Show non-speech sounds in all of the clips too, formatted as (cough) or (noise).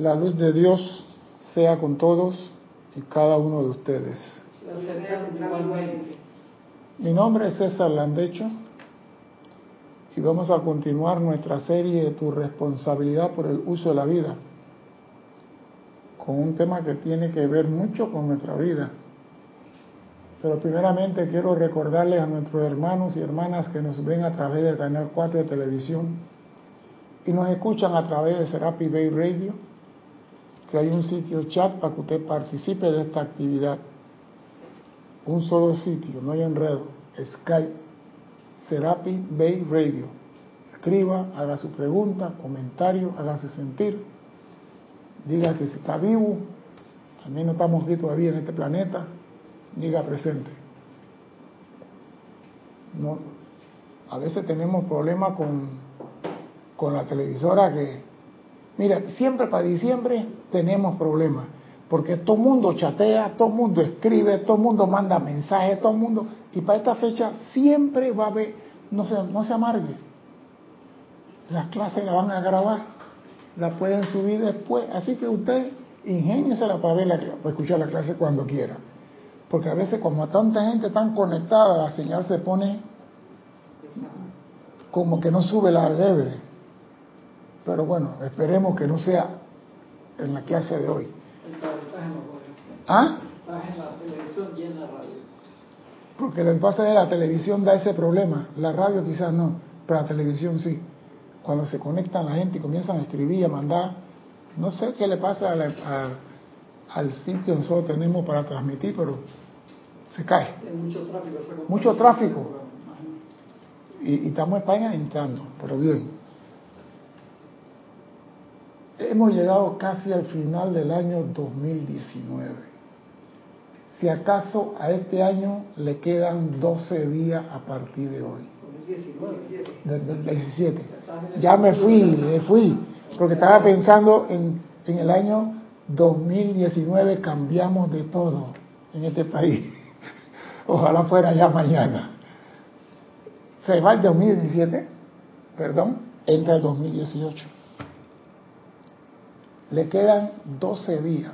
La luz de Dios sea con todos y cada uno de ustedes. Mi nombre es César Landecho y vamos a continuar nuestra serie de Tu responsabilidad por el uso de la vida con un tema que tiene que ver mucho con nuestra vida. Pero primeramente quiero recordarles a nuestros hermanos y hermanas que nos ven a través del canal 4 de televisión y nos escuchan a través de Serapi Bay Radio, que hay un sitio chat para que usted participe de esta actividad. Un solo sitio, no hay enredo. Skype, Serapi Bay Radio. Escriba, haga su pregunta, comentario, hágase sentir. Diga que si está vivo, también no estamos aquí todavía en este planeta, diga presente. No, a veces tenemos problemas con, con la televisora que, mira, siempre para diciembre tenemos problemas, porque todo mundo chatea, todo mundo escribe, todo mundo manda mensajes, todo mundo, y para esta fecha siempre va a haber, no se, no se amargue, las clases las van a grabar, las pueden subir después, así que usted ingéniesela para, ver la, para escuchar la clase cuando quiera. Porque a veces como tanta gente tan conectada, la señal se pone como que no sube la lebre. Pero bueno, esperemos que no sea en la clase de hoy. ¿Ah? Porque el pasa de la televisión da ese problema, la radio quizás no, pero la televisión sí. Cuando se conectan la gente y comienzan a escribir y a mandar, no sé qué le pasa a la, a, al sitio que nosotros tenemos para transmitir, pero se cae. mucho tráfico. Mucho tráfico. Y, y estamos en España entrando, pero bien. Hemos llegado casi al final del año 2019. Si acaso a este año le quedan 12 días a partir de hoy. 2019. Del 17. Ya me fui, me fui, porque estaba pensando en, en el año 2019 cambiamos de todo en este país. (laughs) Ojalá fuera ya mañana. Se va el 2017, perdón, entra el 2018. Le quedan 12 días.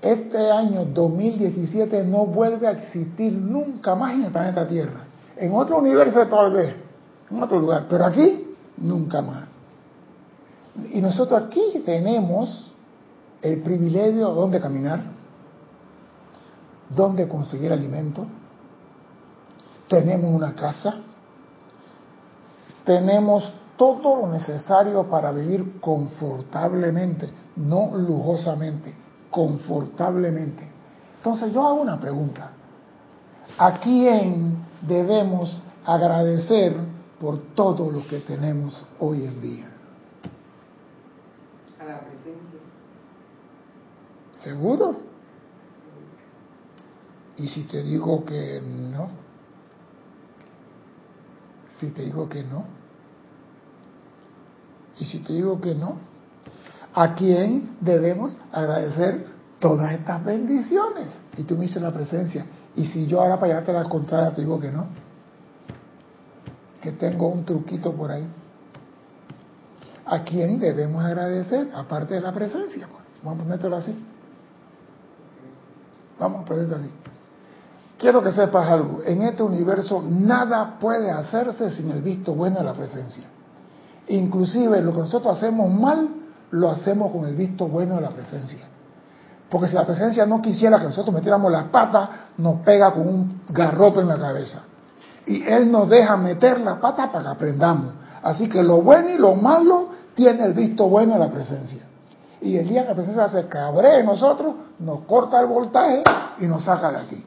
Este año 2017 no vuelve a existir nunca más en el planeta Tierra. En otro universo tal vez, en otro lugar, pero aquí nunca más. Y nosotros aquí tenemos el privilegio de dónde caminar, dónde conseguir alimento, tenemos una casa, tenemos todo lo necesario para vivir confortablemente, no lujosamente, confortablemente. Entonces yo hago una pregunta. ¿A quién debemos agradecer por todo lo que tenemos hoy en día? A la presencia. ¿Seguro? ¿Y si te digo que no? Si te digo que no. ¿Y si te digo que no? ¿A quién debemos agradecer todas estas bendiciones? Y tú me dices la presencia. Y si yo ahora para llevarte la contraria te digo que no. Que tengo un truquito por ahí. ¿A quién debemos agradecer? Aparte de la presencia. Pues. Vamos a ponértelo así. Vamos a ponerlo así. Quiero que sepas algo. En este universo nada puede hacerse sin el visto bueno de la presencia. Inclusive lo que nosotros hacemos mal, lo hacemos con el visto bueno de la presencia. Porque si la presencia no quisiera que nosotros metiéramos la pata, nos pega con un garrote en la cabeza. Y Él nos deja meter la pata para que aprendamos. Así que lo bueno y lo malo tiene el visto bueno de la presencia. Y el día que la presencia se cabree en nosotros, nos corta el voltaje y nos saca de aquí.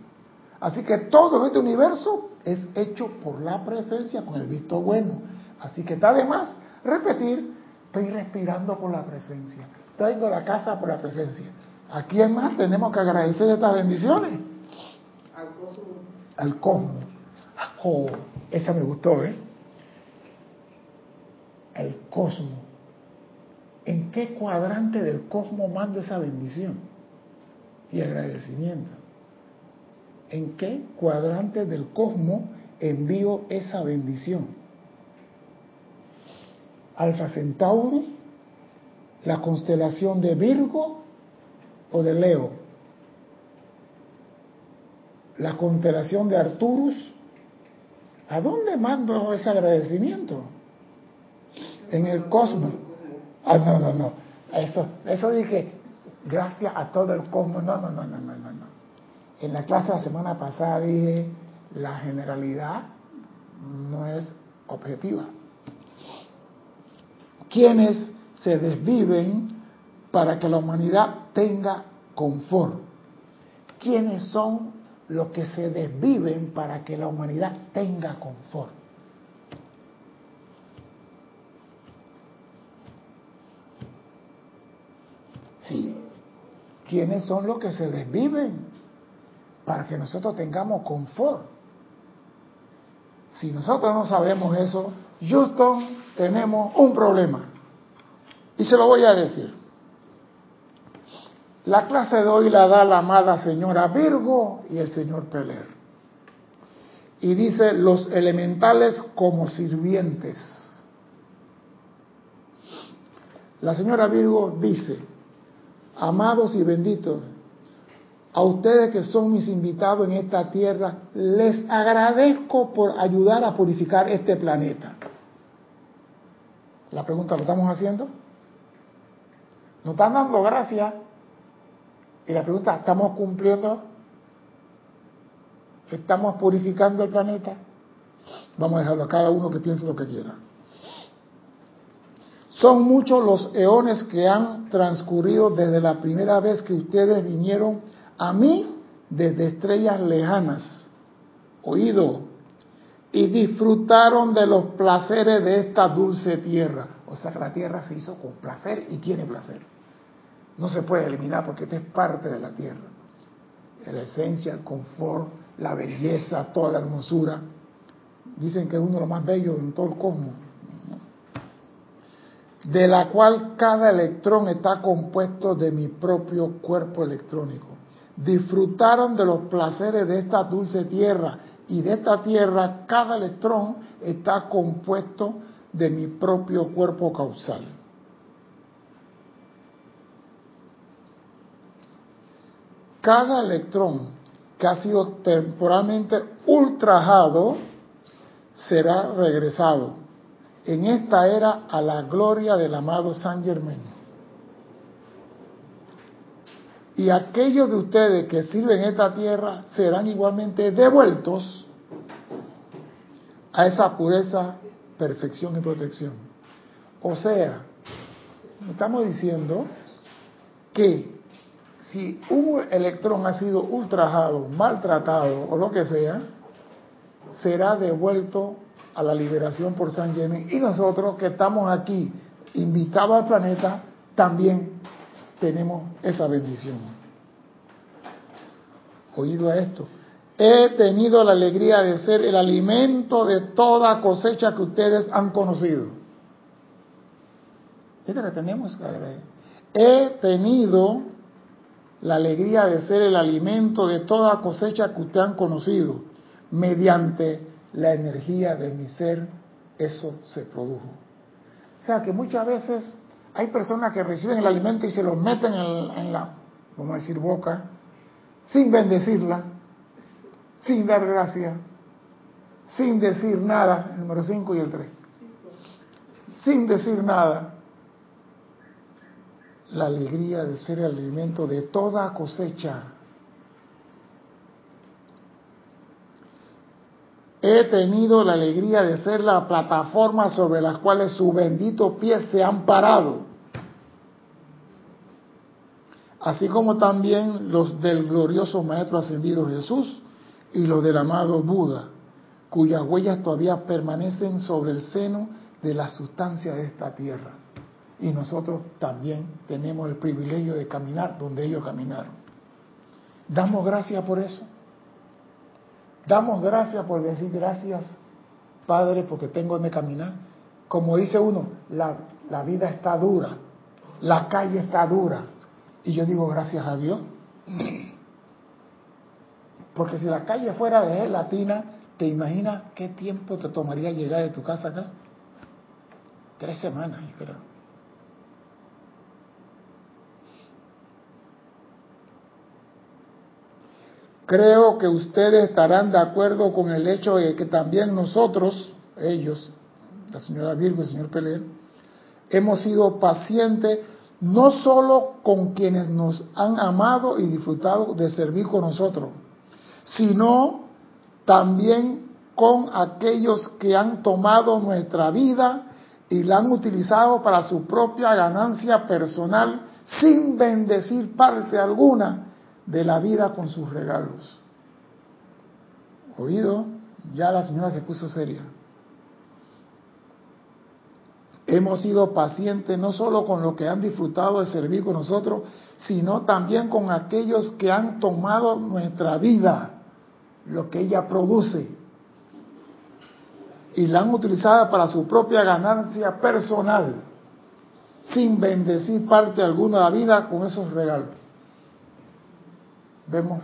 Así que todo este universo es hecho por la presencia con el visto bueno. Así que está de más repetir, estoy respirando por la presencia. Tengo la casa por la presencia. ¿A quién más tenemos que agradecer estas bendiciones? Al cosmos. Al cosmos. Oh, esa me gustó, ¿eh? El cosmos. ¿En qué cuadrante del cosmos mando esa bendición y agradecimiento? ¿En qué cuadrante del cosmos envío esa bendición? Alfa Centauri, ¿La constelación de Virgo o de Leo? ¿La constelación de Arturus? ¿A dónde mando ese agradecimiento? En el cosmos. Ah, no, no, no. Eso, eso dije, gracias a todo el cosmos. No, no, no, no, no, no. no. En la clase de la semana pasada dije, la generalidad no es objetiva. Quienes se desviven para que la humanidad tenga confort. ¿Quiénes son los que se desviven para que la humanidad tenga confort? Sí. ¿Quiénes son los que se desviven para que nosotros tengamos confort? Si nosotros no sabemos eso, Houston, tenemos un problema. Y se lo voy a decir. La clase de hoy la da la amada señora Virgo y el señor Peler. Y dice los elementales como sirvientes. La señora Virgo dice, amados y benditos, a ustedes que son mis invitados en esta tierra, les agradezco por ayudar a purificar este planeta. La pregunta, ¿lo estamos haciendo? Nos están dando gracias. Y la pregunta, ¿estamos cumpliendo? ¿Estamos purificando el planeta? Vamos a dejarlo a cada uno que piense lo que quiera. Son muchos los eones que han transcurrido desde la primera vez que ustedes vinieron a mí desde estrellas lejanas, oído, y disfrutaron de los placeres de esta dulce tierra. O sea que la tierra se hizo con placer y tiene placer. No se puede eliminar porque esta es parte de la tierra. La esencia, el confort, la belleza, toda la hermosura. Dicen que es uno de los más bellos en todo el cosmos. De la cual cada electrón está compuesto de mi propio cuerpo electrónico. Disfrutaron de los placeres de esta dulce tierra y de esta tierra cada electrón está compuesto de mi propio cuerpo causal. cada electrón que ha sido temporalmente ultrajado será regresado en esta era a la gloria del amado San Germain. Y aquellos de ustedes que sirven esta tierra serán igualmente devueltos a esa pureza, perfección y protección. O sea, estamos diciendo que si un electrón ha sido ultrajado, maltratado o lo que sea, será devuelto a la liberación por San Germain. Y nosotros que estamos aquí invitados al planeta, también tenemos esa bendición. Oído a esto. He tenido la alegría de ser el alimento de toda cosecha que ustedes han conocido. Esto que tenemos que. He tenido la alegría de ser el alimento de toda cosecha que usted han conocido. Mediante la energía de mi ser, eso se produjo. O sea que muchas veces hay personas que reciben el alimento y se lo meten en, la, vamos a decir, boca, sin bendecirla, sin dar gracia, sin decir nada, el número 5 y el 3, sin decir nada. La alegría de ser el alimento de toda cosecha. He tenido la alegría de ser la plataforma sobre las cuales sus benditos pies se han parado, así como también los del glorioso Maestro Ascendido Jesús y los del amado Buda, cuyas huellas todavía permanecen sobre el seno de la sustancia de esta tierra y nosotros también tenemos el privilegio de caminar donde ellos caminaron. Damos gracias por eso. Damos gracias por decir gracias, Padre, porque tengo donde caminar. Como dice uno, la, la vida está dura, la calle está dura. Y yo digo gracias a Dios. Porque si la calle fuera de latina, ¿te imaginas qué tiempo te tomaría llegar de tu casa acá? Tres semanas, yo creo. Creo que ustedes estarán de acuerdo con el hecho de que también nosotros, ellos, la señora Virgo y el señor Peleer, hemos sido pacientes no solo con quienes nos han amado y disfrutado de servir con nosotros, sino también con aquellos que han tomado nuestra vida y la han utilizado para su propia ganancia personal sin bendecir parte alguna de la vida con sus regalos. Oído, ya la señora se puso seria. Hemos sido pacientes no solo con los que han disfrutado de servir con nosotros, sino también con aquellos que han tomado nuestra vida, lo que ella produce, y la han utilizado para su propia ganancia personal, sin bendecir parte alguna de la vida con esos regalos. Vemos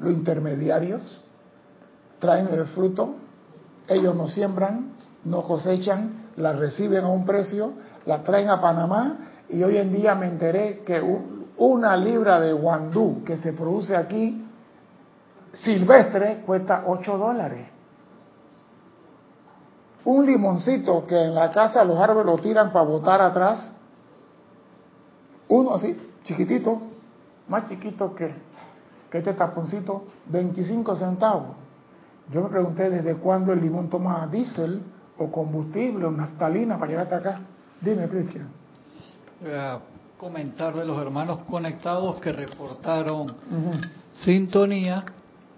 los intermediarios, traen el fruto, ellos no siembran, no cosechan, la reciben a un precio, la traen a Panamá y hoy en día me enteré que una libra de guandú que se produce aquí silvestre cuesta 8 dólares. Un limoncito que en la casa los árboles lo tiran para botar atrás, uno así, chiquitito, más chiquito que, que este taponcito, 25 centavos. Yo me pregunté desde cuándo el limón toma diésel o combustible o naftalina para llegar hasta acá. Dime, Cristian. comentar de los hermanos conectados que reportaron sintonía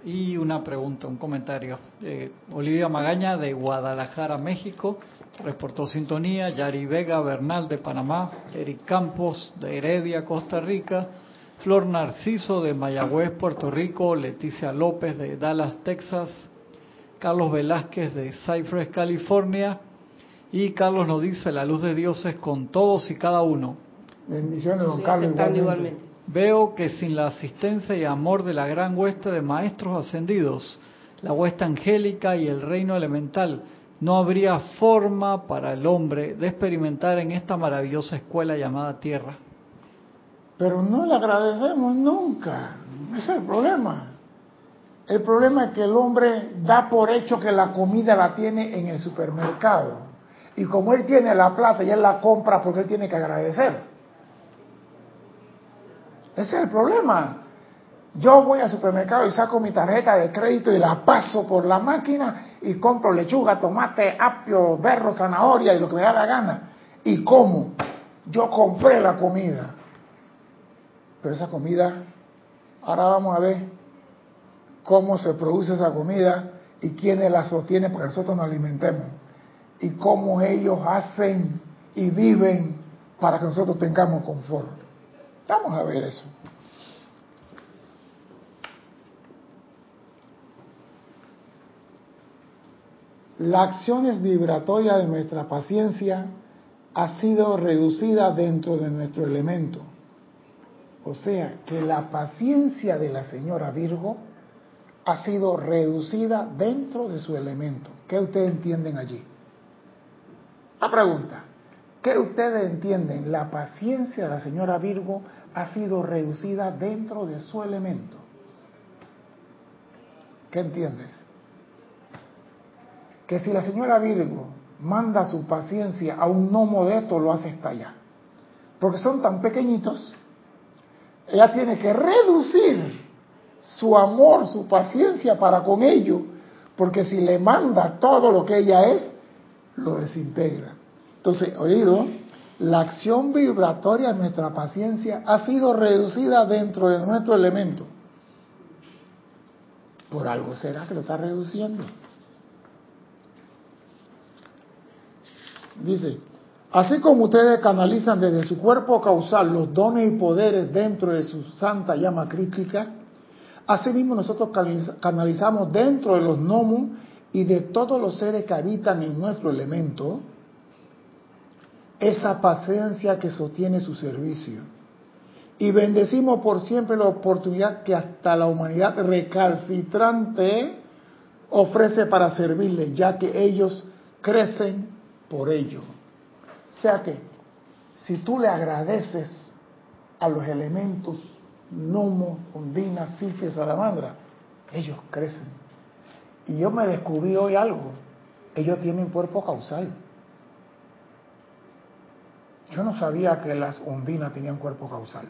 y una pregunta, un comentario. Eh, Olivia Magaña de Guadalajara, México, reportó sintonía. Yari Vega Bernal de Panamá. Eric Campos de Heredia, Costa Rica. Flor Narciso de Mayagüez, Puerto Rico. Leticia López de Dallas, Texas. Carlos Velázquez de Cypress, California. Y Carlos nos dice, la luz de Dios es con todos y cada uno. Bendiciones, don Carlos. Igualmente. Veo que sin la asistencia y amor de la gran hueste de maestros ascendidos, la hueste angélica y el reino elemental, no habría forma para el hombre de experimentar en esta maravillosa escuela llamada Tierra. Pero no le agradecemos nunca. Ese es el problema. El problema es que el hombre da por hecho que la comida la tiene en el supermercado. Y como él tiene la plata y él la compra porque él tiene que agradecer. Ese es el problema. Yo voy al supermercado y saco mi tarjeta de crédito y la paso por la máquina y compro lechuga, tomate, apio, berro, zanahoria y lo que me da la gana. Y como. Yo compré la comida. Pero esa comida, ahora vamos a ver cómo se produce esa comida y quiénes la sostienen para que nosotros nos alimentemos. Y cómo ellos hacen y viven para que nosotros tengamos confort. Vamos a ver eso. La acción vibratoria de nuestra paciencia ha sido reducida dentro de nuestro elemento. O sea, que la paciencia de la señora Virgo ha sido reducida dentro de su elemento. ¿Qué ustedes entienden allí? La pregunta, ¿qué ustedes entienden? La paciencia de la señora Virgo ha sido reducida dentro de su elemento. ¿Qué entiendes? Que si la señora Virgo manda su paciencia a un no modesto, lo hace estallar. Porque son tan pequeñitos, ella tiene que reducir su amor, su paciencia para con ellos, porque si le manda todo lo que ella es, lo desintegra. Entonces, oído, la acción vibratoria de nuestra paciencia ha sido reducida dentro de nuestro elemento. Por algo será que lo está reduciendo. Dice, así como ustedes canalizan desde su cuerpo causal los dones y poderes dentro de su santa llama crítica, asimismo nosotros canalizamos dentro de los gnomos y de todos los seres que habitan en nuestro elemento, esa paciencia que sostiene su servicio. Y bendecimos por siempre la oportunidad que hasta la humanidad recalcitrante ofrece para servirle, ya que ellos crecen por ello. O sea que, si tú le agradeces a los elementos gnomo, ondina, silfia, salamandra, ellos crecen. Y yo me descubrí hoy algo, ellos tienen cuerpo causal. Yo no sabía que las ondinas tenían cuerpo causal.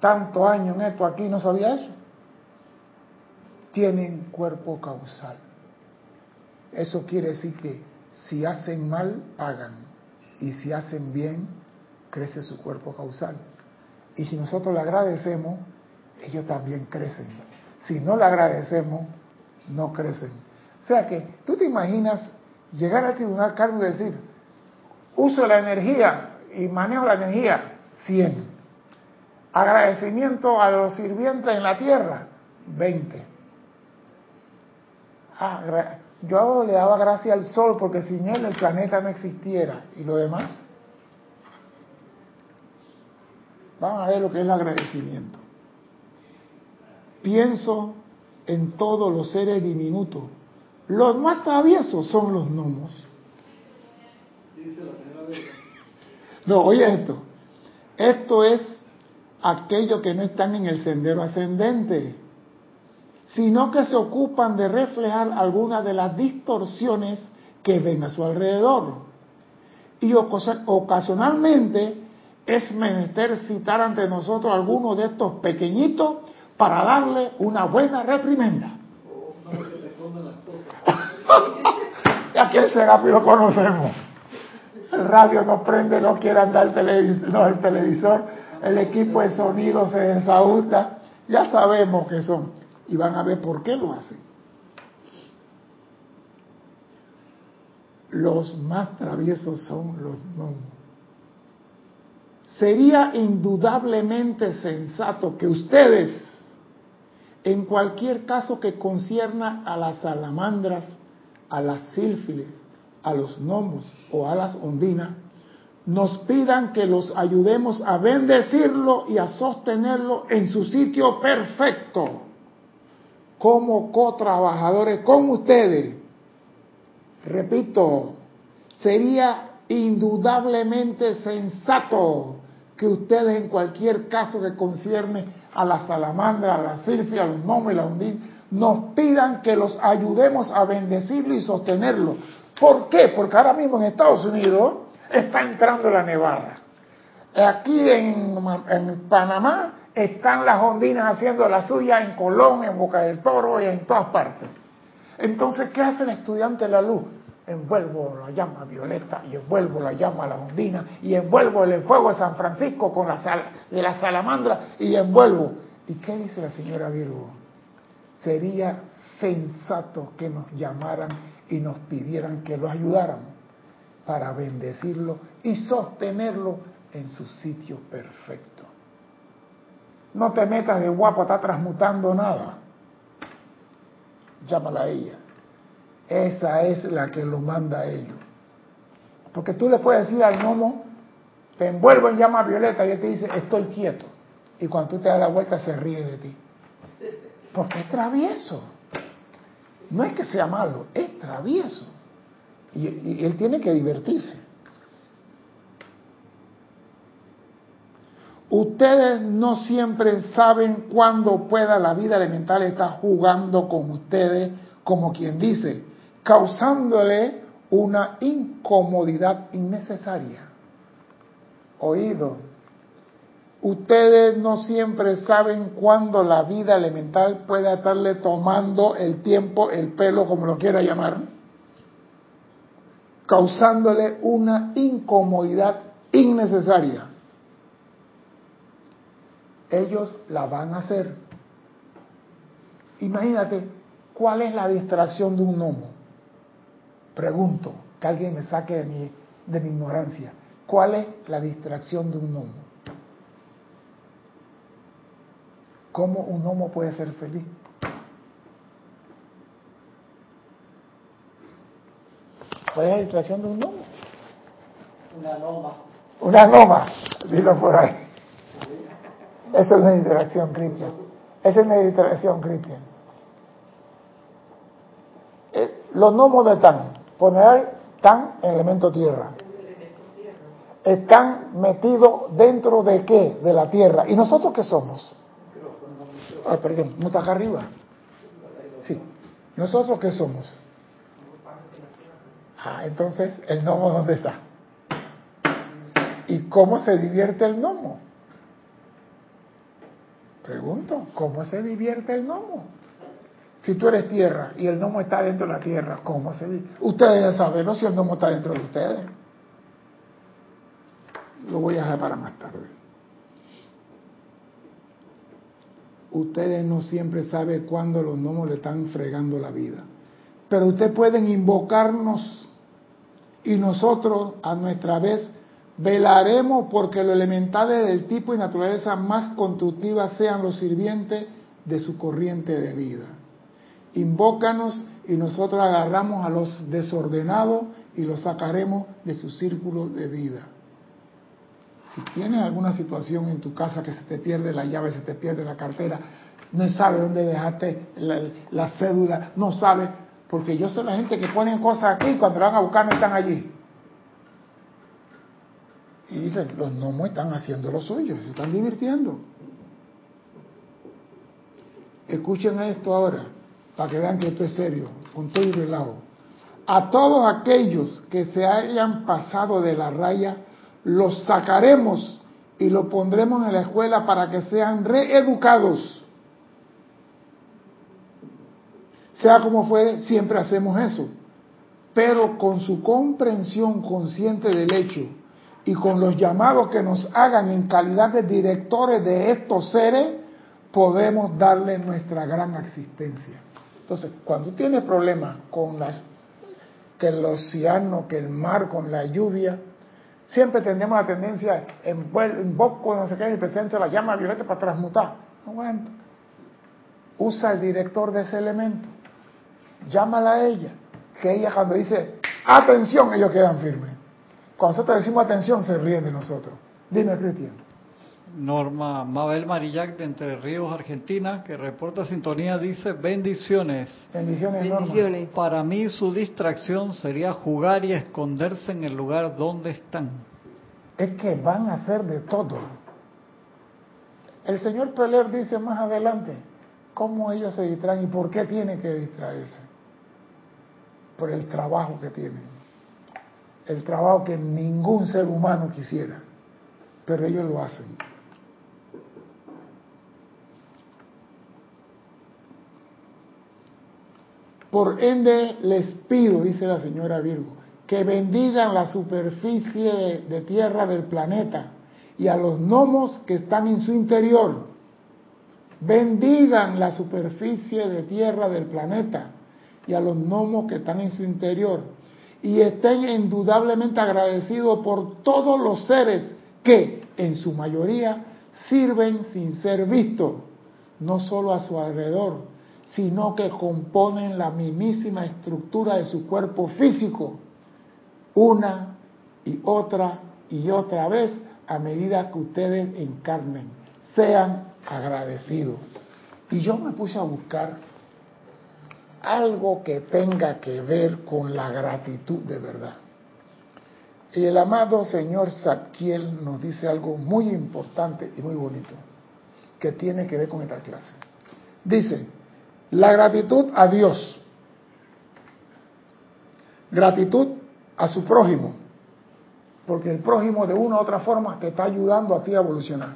Tanto años en esto aquí no sabía eso. Tienen cuerpo causal. Eso quiere decir que si hacen mal, pagan. Y si hacen bien, crece su cuerpo causal. Y si nosotros le agradecemos, ellos también crecen. Si no le agradecemos, no crecen. O sea que tú te imaginas llegar al tribunal Carmen y decir, uso la energía y manejo la energía, 100. Agradecimiento a los sirvientes en la tierra, 20. Ah, yo le daba gracias al sol porque sin él el planeta no existiera. ¿Y lo demás? Vamos a ver lo que es el agradecimiento. Pienso en todos los seres diminutos. Los más traviesos son los gnomos. No, oye esto. Esto es aquellos que no están en el sendero ascendente, sino que se ocupan de reflejar algunas de las distorsiones que ven a su alrededor. Y ocasionalmente es menester citar ante nosotros algunos de estos pequeñitos para darle una buena reprimenda. (laughs) y aquel Serapi lo conocemos. El radio no prende, no quiere andar el el televisor, el equipo de sonido se desajusta. Ya sabemos que son. Y van a ver por qué lo hacen. Los más traviesos son los no. Sería indudablemente sensato que ustedes, en cualquier caso que concierna a las salamandras, a las sílfiles, a los gnomos o a las ondinas, nos pidan que los ayudemos a bendecirlo y a sostenerlo en su sitio perfecto, como co-trabajadores con ustedes. Repito, sería indudablemente sensato que ustedes en cualquier caso que concierne a la salamandra, a la silfia, a los y la ondina, nos pidan que los ayudemos a bendecirlo y sostenerlo, ¿Por qué? Porque ahora mismo en Estados Unidos está entrando la nevada. Aquí en, Panamá están las ondinas haciendo la suya en Colón, en Boca del Toro y en todas partes. Entonces, ¿qué hace el estudiante de la luz? Envuelvo la llama violeta y envuelvo la llama la ondina y envuelvo el fuego de San Francisco con la sal, de la salamandra y envuelvo. ¿Y qué dice la señora Virgo? Sería sensato que nos llamaran y nos pidieran que lo ayudáramos para bendecirlo y sostenerlo en su sitio perfecto. No te metas de guapo, está transmutando nada. Llámala a ella. Esa es la que lo manda a ellos. Porque tú le puedes decir al gnomo, te envuelvo en llama violeta y él te dice, estoy quieto. Y cuando tú te das la vuelta se ríe de ti. Porque es travieso. No es que sea malo, es travieso. Y, él tiene que divertirse. Ustedes no siempre saben cuándo pueda la vida elemental estar jugando con ustedes, como quien dice, causándole una incomodidad innecesaria. Oído, Ustedes no siempre saben cuándo la vida elemental puede estarle tomando el tiempo, el pelo, como lo quiera llamar, causándole una incomodidad innecesaria. Ellos la van a hacer. Imagínate, ¿cuál es la distracción de un gnomo? Pregunto, que alguien me saque de mi, de mi ignorancia. ¿Cuál es la distracción de un gnomo? ¿Cómo un homo puede ser feliz? ¿Cuál es la distracción de un homo? Una noma. Una noma, dilo por ahí. Eso es una distracción cristiana. Esa es una distracción cristiana. Eh, los gnomos de están, poner están en elemento tierra. están metidos dentro de qué? De la tierra. ¿Y nosotros qué somos? Ah, perdón, no está acá arriba. Sí. ¿Nosotros qué somos? Ah, entonces, ¿el gnomo dónde está? ¿Y cómo se divierte el gnomo? Pregunto, ¿cómo se divierte el gnomo? Si tú eres tierra y el gnomo está dentro de la tierra, ¿cómo se divierte? Ustedes ya saben, ¿no? Si el gnomo está dentro de ustedes. Lo voy a dejar para más tarde. Ustedes no siempre saben cuándo los gnomos le están fregando la vida. Pero ustedes pueden invocarnos y nosotros a nuestra vez velaremos porque los elementales del tipo y naturaleza más constructiva sean los sirvientes de su corriente de vida. Invócanos y nosotros agarramos a los desordenados y los sacaremos de su círculo de vida. Si tienes alguna situación en tu casa que se te pierde la llave, se te pierde la cartera, no sabes dónde dejaste la, cédula, no sabes, porque yo sé la gente que ponen cosas aquí y cuando van a buscar no están allí. Y dicen, los gnomos están haciendo lo suyo, se están divirtiendo. Escuchen esto ahora, para que vean que esto es serio, con todo y relajo. A todos aquellos que se hayan pasado de la raya, los sacaremos y los pondremos en la escuela para que sean reeducados. Sea como fuere, siempre hacemos eso, pero con su comprensión consciente del hecho y con los llamados que nos hagan en calidad de directores de estos seres, podemos darle nuestra gran existencia. Entonces, cuando tienes problemas con las que el océano, que el mar, con la lluvia, Siempre tenemos la tendencia, en, invoco, no sé qué, en presencia la llama violeta para transmutar. No aguanta. Usa el director de ese elemento. Llámala a ella. Que ella cuando dice, atención, ellos quedan firmes. Cuando nosotros decimos atención, se ríen de nosotros. Dime, Cristian. Norma Mabel Marillac de Entre Ríos, Argentina, que reporta sintonía, dice bendiciones. Bendiciones, bendiciones. Para mí su distracción sería jugar y esconderse en el lugar donde están. Es que van a hacer de todo. El señor Peler dice más adelante cómo ellos se distraen y por qué tienen que distraerse. Por el trabajo que tienen. El trabajo que ningún ser humano quisiera. Pero ellos lo hacen. Por ende les pido, dice la señora Virgo, que bendigan la superficie de tierra del planeta y a los gnomos que están en su interior. Bendigan la superficie de tierra del planeta y a los gnomos que están en su interior. Y estén indudablemente agradecidos por todos los seres que, en su mayoría, sirven sin ser vistos, no solo a su alrededor, sino que componen la mismísima estructura de su cuerpo físico, una y otra y otra vez a medida que ustedes encarnen. Sean agradecidos. Y yo me puse a buscar algo que tenga que ver con la gratitud de verdad. Y el amado señor Zadkiel nos dice algo muy importante y muy bonito, que tiene que ver con esta clase. Dice, la gratitud a Dios. Gratitud a su prójimo. Porque el prójimo de una u otra forma te está ayudando a ti a evolucionar.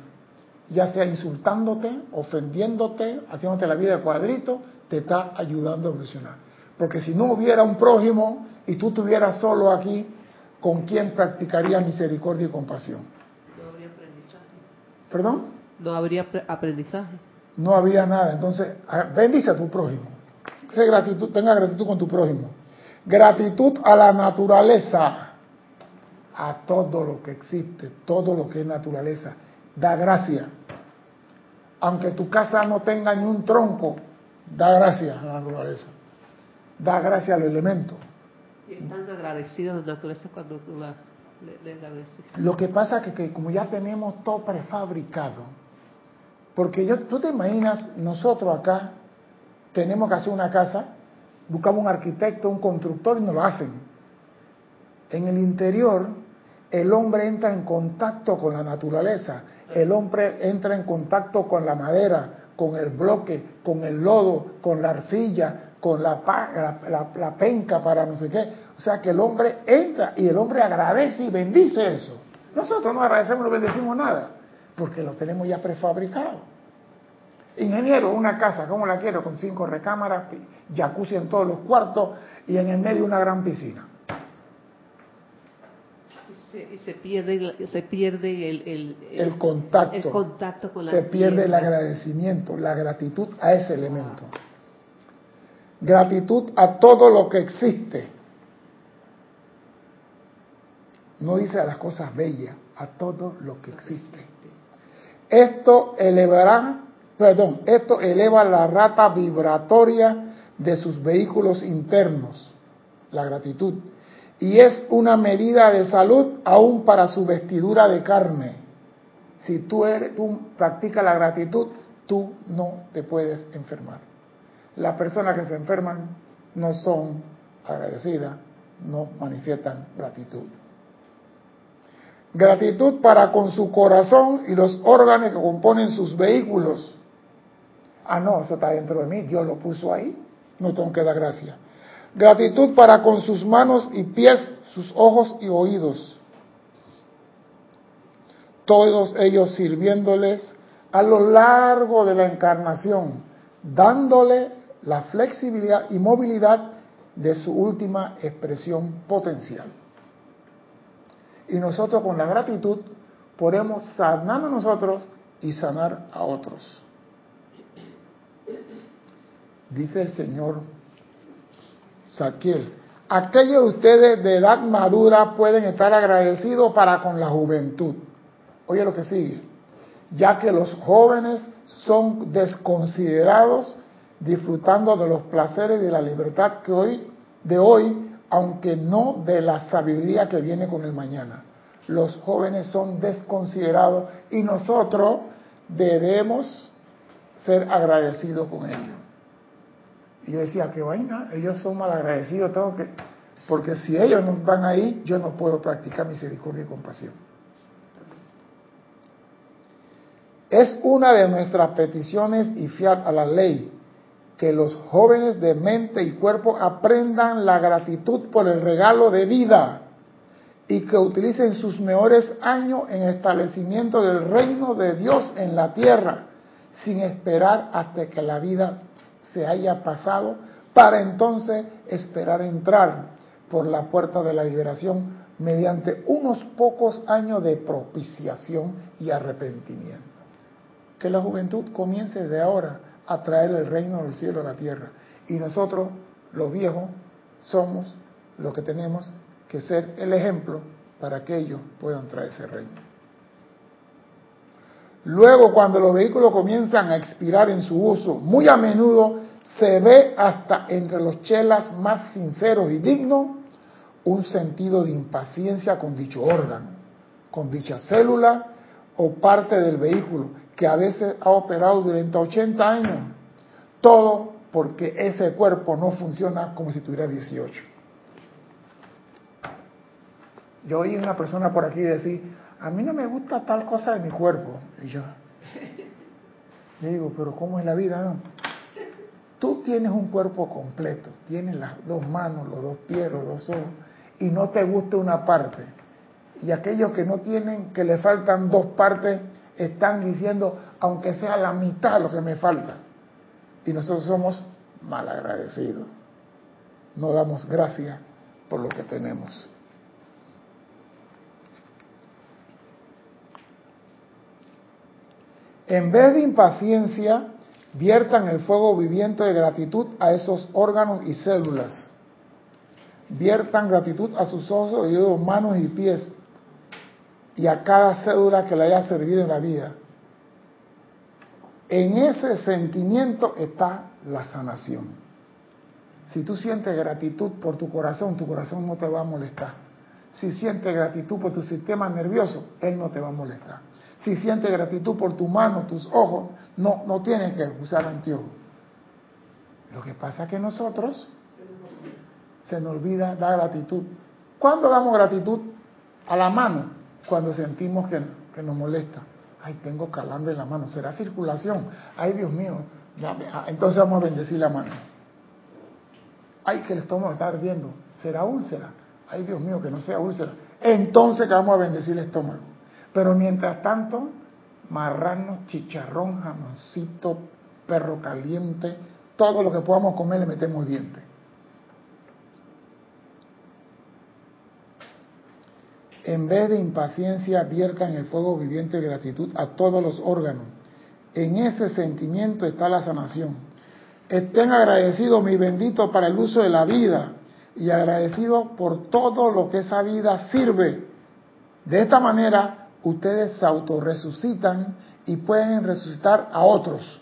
Ya sea insultándote, ofendiéndote, haciéndote la vida de cuadrito, te está ayudando a evolucionar. Porque si no hubiera un prójimo y tú estuvieras solo aquí, ¿con quién practicaría misericordia y compasión? No habría aprendizaje. ¿Perdón? No habría aprendizaje no había nada. Entonces, ah, bendice a tu prójimo. gratitud, tenga gratitud con tu prójimo. Gratitud a la naturaleza, a todo lo que existe, todo lo que es naturaleza. Da gracia. Aunque tu casa no tenga ni un tronco, da gracia a la naturaleza. Da gracia al elemento. Y están agradecidos a la naturaleza cuando tú la, le, agradeces. Lo que pasa es que como ya tenemos todo prefabricado, porque yo, tú te imaginas, nosotros acá tenemos que hacer una casa, buscamos un arquitecto, un constructor y nos lo hacen. En el interior el hombre entra en contacto con la naturaleza, el hombre entra en contacto con la madera, con el bloque, con el lodo, con la arcilla, con la, la, penca para no sé qué. O sea que el hombre entra y el hombre agradece y bendice eso. Nosotros no agradecemos no bendecimos nada, porque lo tenemos ya prefabricado. Ingeniero, una casa, ¿cómo la quiero? Con cinco recámaras, jacuzzi en todos los cuartos y en el medio una gran piscina y se pierde, se pierde el, el, contacto, el contacto con la Se pierde el agradecimiento, la gratitud a ese elemento. Gratitud a todo lo que existe. No dice a las cosas bellas, a todo lo que existe. Esto elevará, perdón, esto eleva la rata vibratoria de sus vehículos internos, la gratitud y es una medida de salud aún para su vestidura de carne. Si tú, eres, tú practicas la gratitud, tú no te puedes enfermar. Las personas que se enferman no son agradecidas, no manifiestan gratitud. Gratitud para con su corazón y los órganos que componen sus vehículos. Ah, no, eso está dentro de mí, Dios lo puso ahí, no tengo que dar gracias. Gratitud para con sus manos y pies, sus ojos y oídos. Todos ellos sirviéndoles a lo largo de la encarnación, dándole la flexibilidad y movilidad de su última expresión potencial. Y nosotros con la gratitud podemos sanar a nosotros y sanar a otros. Dice el Señor Saquiel. Aquellos de ustedes de edad madura pueden estar agradecidos para con la juventud. Oye lo que sigue. Ya que los jóvenes son desconsiderados disfrutando de los placeres y de la libertad que hoy, de hoy, aunque no de la sabiduría que viene con el mañana. Los jóvenes son desconsiderados y nosotros debemos ser agradecidos con ellos. Y yo decía, qué vaina, ellos son malagradecidos, tengo que, porque si ellos no van ahí, yo no puedo practicar misericordia y compasión. Es una de nuestras peticiones y fiat a la ley que los jóvenes de mente y cuerpo aprendan la gratitud por el regalo de vida y que utilicen sus mejores años en establecimiento del reino de Dios en la tierra, sin esperar hasta que la vida se haya pasado para entonces esperar entrar por la puerta de la liberación mediante unos pocos años de propiciación y arrepentimiento. Que la juventud comience de ahora a traer el reino del cielo a la tierra. Y nosotros, los viejos, somos los que tenemos que ser el ejemplo para que ellos puedan traer ese reino. Luego, cuando los vehículos comienzan a expirar en su uso, muy a menudo se ve hasta entre los chelas más sinceros y dignos un sentido de impaciencia con dicho órgano, con dicha célula o parte del vehículo, que a veces ha operado durante 80 años. Todo porque ese cuerpo no funciona como si tuviera 18. Yo oí una persona por aquí decir, a mí no me gusta tal cosa de mi cuerpo. Y yo, (laughs) digo, pero ¿cómo es la vida? Tú tienes un cuerpo completo, tienes las dos manos, los dos pies, los dos ojos, y no te gusta una parte. Y aquellos que no tienen, que le faltan dos partes, están diciendo, aunque sea la mitad lo que me falta. Y nosotros somos malagradecidos. No damos gracias por lo que tenemos. En vez de impaciencia, viertan el fuego viviente de gratitud a esos órganos y células. Viertan gratitud a sus ojos, oídos, manos y pies y a cada cédula que le haya servido en la vida. En ese sentimiento está la sanación. Si tú sientes gratitud por tu corazón, tu corazón no te va a molestar. Si sientes gratitud por tu sistema nervioso, él no te va a molestar. Si sientes gratitud por tu mano, tus ojos, no, no tienes que usar anteojos. Lo que pasa es que nosotros se nos olvida dar gratitud. ¿Cuándo damos gratitud? a la mano cuando sentimos que, que nos molesta. Ay, tengo calambre en la mano, será circulación. Ay, Dios mío, ah, entonces vamos a bendecir la mano. Ay, que el estómago está ardiendo, será úlcera. Ay, Dios mío, que no sea úlcera. Entonces vamos a bendecir el estómago. Pero mientras tanto, marrano, chicharrón, jamoncito, perro caliente, todo lo que podamos comer le metemos dientes. En vez de impaciencia, abierta en el fuego viviente de gratitud a todos los órganos. En ese sentimiento está la sanación. Estén agradecidos, mi bendito, para el uso de la vida y agradecidos por todo lo que esa vida sirve. De esta manera, ustedes se autorresucitan y pueden resucitar a otros.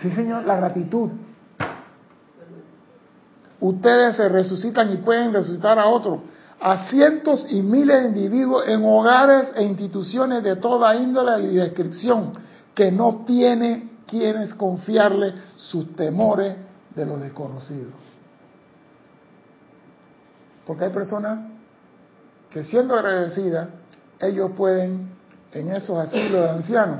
Sí, Señor, la gratitud. Ustedes se resucitan y pueden resucitar a otros, a cientos y miles de individuos en hogares e instituciones de toda índole y descripción que no tiene quienes confiarle sus temores de los desconocidos. Porque hay personas que siendo agradecidas, ellos pueden en esos asilos de ancianos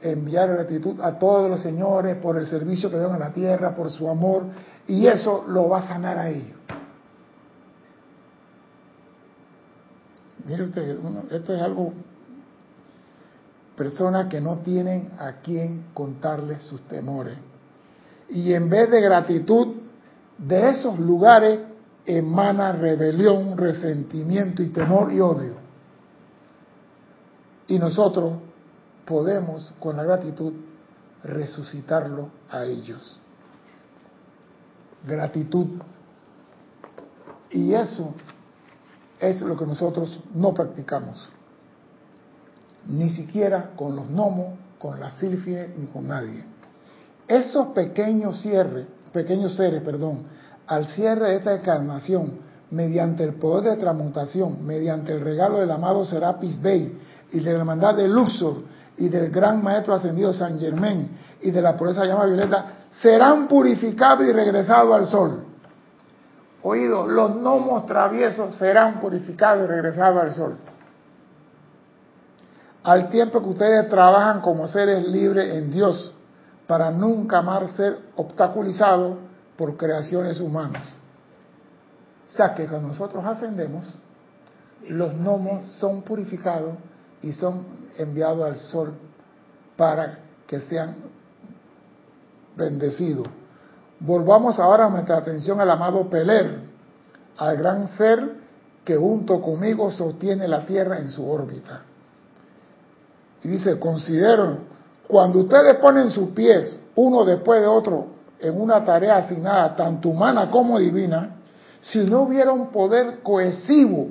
enviar gratitud a todos los señores por el servicio que dan a la tierra, por su amor, y eso lo va a sanar a ellos. Mire usted, esto es algo, personas que no tienen a quien contarles sus temores. Y en vez de gratitud, de esos lugares emana rebelión, resentimiento y temor y odio. Y nosotros podemos, con la gratitud, resucitarlo a ellos. Gratitud. Y eso es lo que nosotros no practicamos. Ni siquiera con los gnomos, con la silfie, ni con nadie. Esos pequeños cierres, pequeños seres, perdón, al cierre de esta encarnación, mediante el poder de transmutación, mediante el regalo del amado Serapis Bey y de la hermandad de Luxor y del gran maestro ascendido San Germán y de la pureza llama violeta, serán purificados y regresados al sol. Oído, los gnomos traviesos serán purificados y regresados al sol. Al tiempo que ustedes trabajan como seres libres en Dios, para nunca más ser obstaculizados por creaciones humanas. O sea que cuando nosotros ascendemos, los gnomos son purificados y son enviados al sol para que sean bendecidos. Volvamos ahora nuestra atención al amado Peler, al gran ser que junto conmigo sostiene la Tierra en su órbita. Y dice, considero, cuando ustedes ponen sus pies uno después de otro en una tarea asignada, tanto humana como divina, si no hubiera un poder cohesivo,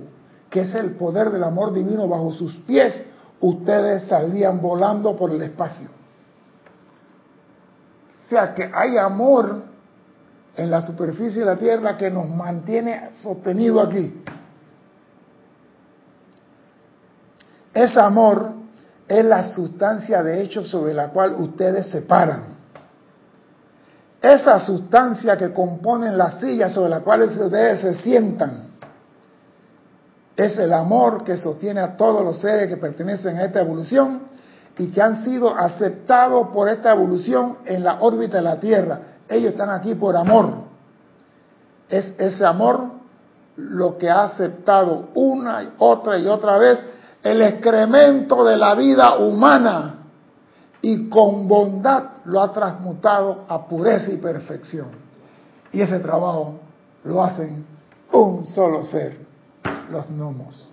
que es el poder del amor divino bajo sus pies, ustedes saldrían volando por el espacio. O sea que hay amor en la superficie de la Tierra que nos mantiene sostenido aquí. Ese amor es la sustancia de hecho sobre la cual ustedes se paran. Esa sustancia que compone la silla sobre la cual ustedes se sientan es el amor que sostiene a todos los seres que pertenecen a esta evolución y que han sido aceptados por esta evolución en la órbita de la Tierra. Ellos están aquí por amor. Es ese amor lo que ha aceptado una y otra y otra vez el excremento de la vida humana y con bondad lo ha transmutado a pureza y perfección. Y ese trabajo lo hacen un solo ser, los gnomos.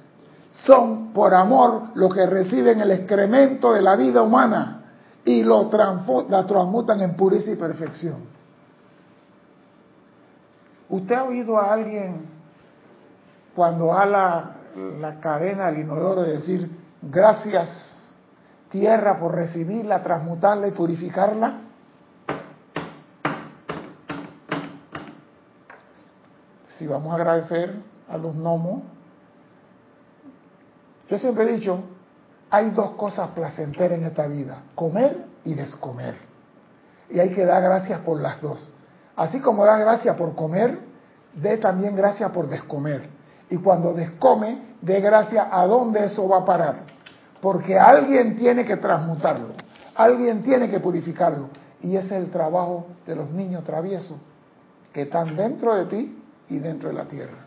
Son por amor los que reciben el excremento de la vida humana y lo la transmutan en pureza y perfección. ¿Usted ha oído a alguien cuando ala la cadena del inodoro decir gracias tierra por recibirla, transmutarla y purificarla? Si vamos a agradecer a los gnomos, yo siempre he dicho, hay dos cosas placenteras en esta vida, comer y descomer. Y hay que dar gracias por las dos. Así como da gracias por comer, dé también gracias por descomer. Y cuando descome, dé gracia a dónde eso va a parar. Porque alguien tiene que transmutarlo, alguien tiene que purificarlo. Y ese es el trabajo de los niños traviesos que están dentro de ti y dentro de la tierra.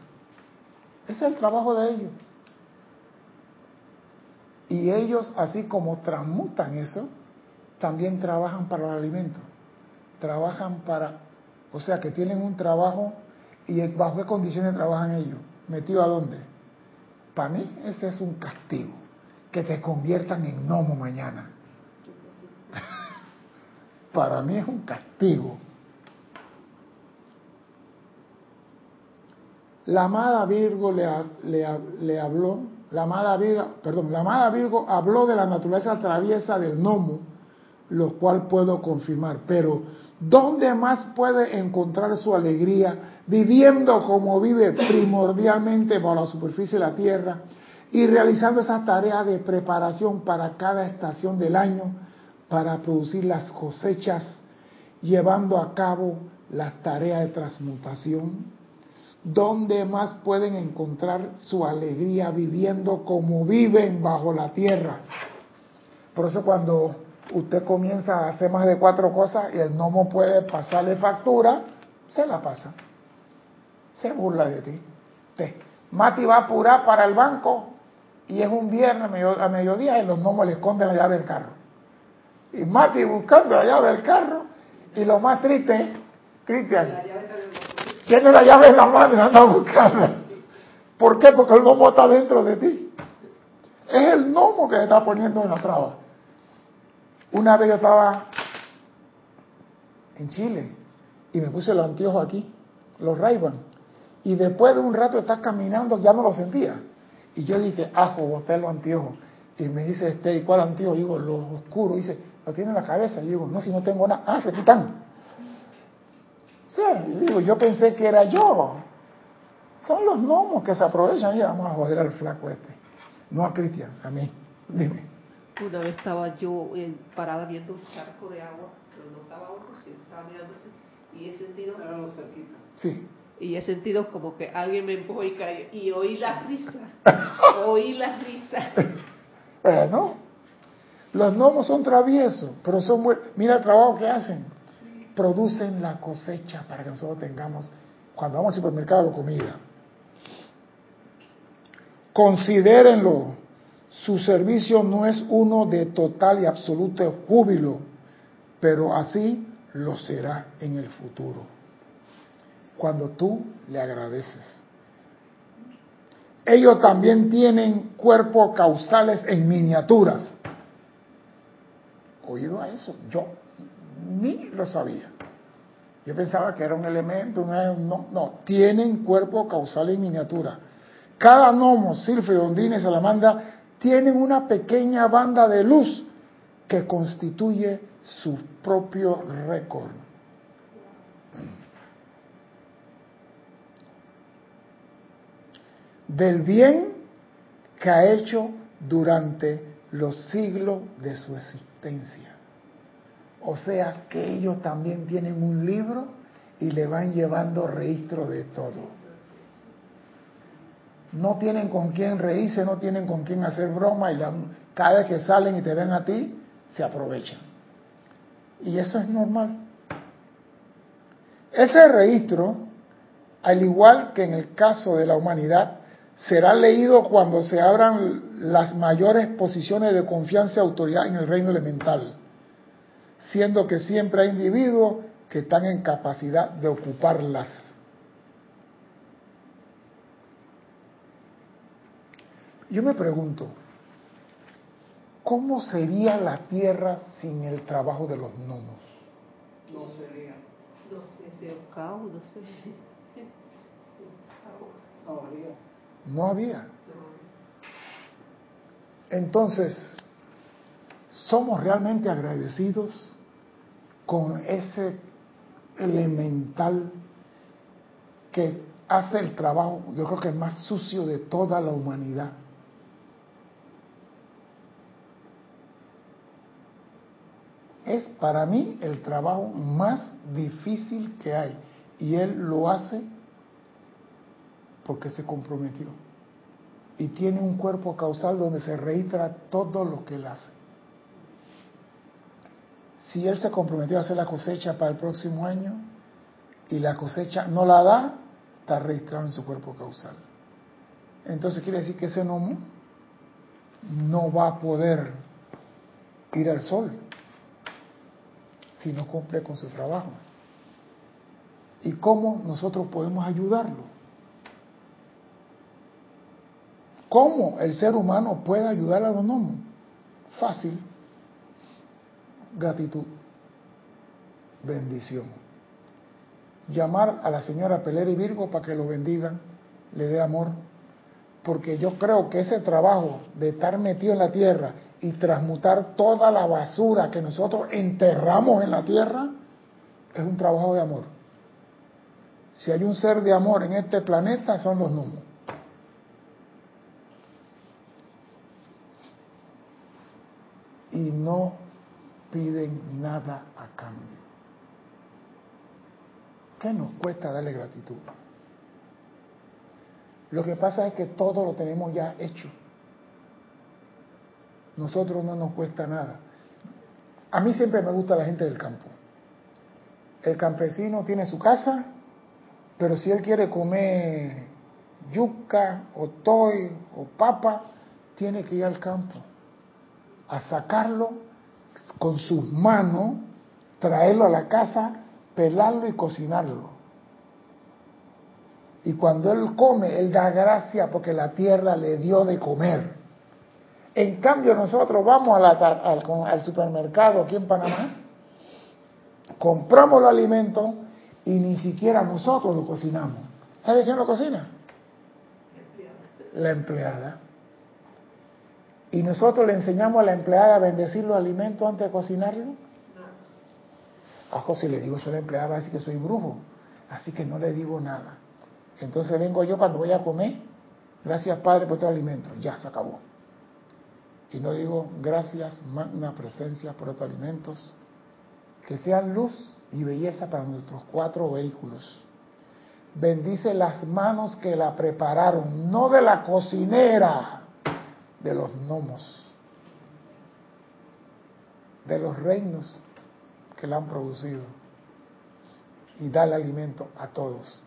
Ese es el trabajo de ellos. Y ellos, así como transmutan eso, también trabajan para el alimento. Trabajan para, o sea, que tienen un trabajo y bajo qué condiciones trabajan ellos. ¿Metido a dónde? Para mí ese es un castigo. Que te conviertan en gnomo mañana. (laughs) para mí es un castigo. La amada Virgo le, habló, la amada Virgo, perdón, la amada Virgo habló de la naturaleza traviesa del gnomo, lo cual puedo confirmar, pero ¿dónde más puede encontrar su alegría viviendo como vive primordialmente bajo la superficie de la tierra y realizando esas tareas de preparación para cada estación del año para producir las cosechas, llevando a cabo las tareas de transmutación? ¿Dónde más pueden encontrar su alegría viviendo como viven bajo la tierra? Por eso cuando usted comienza a hacer más de cuatro cosas y el gnomo puede pasarle factura, se la pasa. Se burla de ti. Mati va a apurar para el banco y es un viernes a mediodía y los gnomos le esconden la llave del carro. Y Mati buscando la llave del carro y lo más triste, Cristian, tiene la llave en la mano y anda a buscarla. ¿Por qué? Porque el gnomo está dentro de ti. Es el gnomo que se está poniendo en la traba. Una vez yo estaba en Chile y me puse los anteojos aquí, los ray y después de un rato de estar caminando ya no lo sentía. Y yo dije, ajo, boté los anteojos. Y me dice, este, ¿y cuál anteojo? Digo, los oscuros. Dice, lo tiene en la cabeza. Y digo, no, si no tengo nada. Ah, se quitan. Sí, digo, yo pensé que era yo. Son los gnomos que se aprovechan y vamos a joder al flaco este. No a Cristian, a mí. Dime. Una vez estaba yo eh, parada viendo un charco de agua, pero no estaba hondo, sí, estaba mirándose, y he sentido... Sí. Y he sentido como que alguien me empujó y caí, y oí la risa, (laughs) oí la risa. Bueno, los gnomos son traviesos, pero son muy... Mira el trabajo que hacen producen la cosecha para que nosotros tengamos, cuando vamos al supermercado, comida. Considérenlo, su servicio no es uno de total y absoluto júbilo, pero así lo será en el futuro, cuando tú le agradeces. Ellos también tienen cuerpos causales en miniaturas. ¿Oído a eso? Yo ni lo sabía. Yo pensaba que era un elemento, no, no, tienen cuerpo causal en miniatura. Cada gnomo, silfre, ondina y salamandra tienen una pequeña banda de luz que constituye su propio récord. Del bien que ha hecho durante los siglos de su existencia. O sea que ellos también tienen un libro y le van llevando registro de todo. No tienen con quién reírse, no tienen con quién hacer broma y cada vez que salen y te ven a ti, se aprovechan. Y eso es normal. Ese registro, al igual que en el caso de la humanidad, será leído cuando se abran las mayores posiciones de confianza y autoridad en el reino elemental siendo que siempre hay individuos que están en capacidad de ocuparlas. Yo me pregunto, ¿cómo sería la Tierra sin el trabajo de los gnomos? No sería. No sé, sería un caos, no sé. No habría. No había. Entonces, ¿somos realmente agradecidos con ese elemental que hace el trabajo, yo creo que el más sucio de toda la humanidad. Es para mí el trabajo más difícil que hay y él lo hace porque se comprometió. Y tiene un cuerpo causal donde se reitra todo lo que él hace. Si él se comprometió a hacer la cosecha para el próximo año y la cosecha no la da, está registrado en su cuerpo causal. Entonces quiere decir que ese gnomo no va a poder ir al sol si no cumple con su trabajo. ¿Y cómo nosotros podemos ayudarlo? ¿Cómo el ser humano puede ayudar a los gnomos? Fácil. Gratitud. Bendición. Llamar a la señora Pelera y Virgo para que lo bendigan, le dé amor. Porque yo creo que ese trabajo de estar metido en la tierra y transmutar toda la basura que nosotros enterramos en la tierra es un trabajo de amor. Si hay un ser de amor en este planeta son los gnomos. Y no piden nada a cambio. ¿Qué nos cuesta darle gratitud? Lo que pasa es que todo lo tenemos ya hecho nosotros no nos cuesta nada. A mí siempre me gusta la gente del campo. El campesino tiene su casa, pero si él quiere comer yuca o toy o papa, tiene que ir al campo a sacarlo con sus manos, traerlo a la casa, pelarlo y cocinarlo. Y cuando él come, él da gracia porque la tierra le dio de comer. En cambio, nosotros vamos al, supermercado aquí en Panamá, compramos los alimentos y ni siquiera nosotros lo cocinamos. ¿Sabe quién lo cocina? La empleada. ¿Y nosotros le enseñamos a la empleada a bendecir los alimentos antes de cocinarlo? A José le digo, soy la empleada, va a decir que soy brujo. Así que no le digo nada. Entonces vengo yo cuando voy a comer, gracias Padre por tu alimento. Ya, se acabó. Y no digo gracias, magna presencia por estos alimentos, que sean luz y belleza para nuestros cuatro vehículos. Bendice las manos que la prepararon, no de la cocinera, de los gnomos, de los reinos que la han producido. Y da el alimento a todos.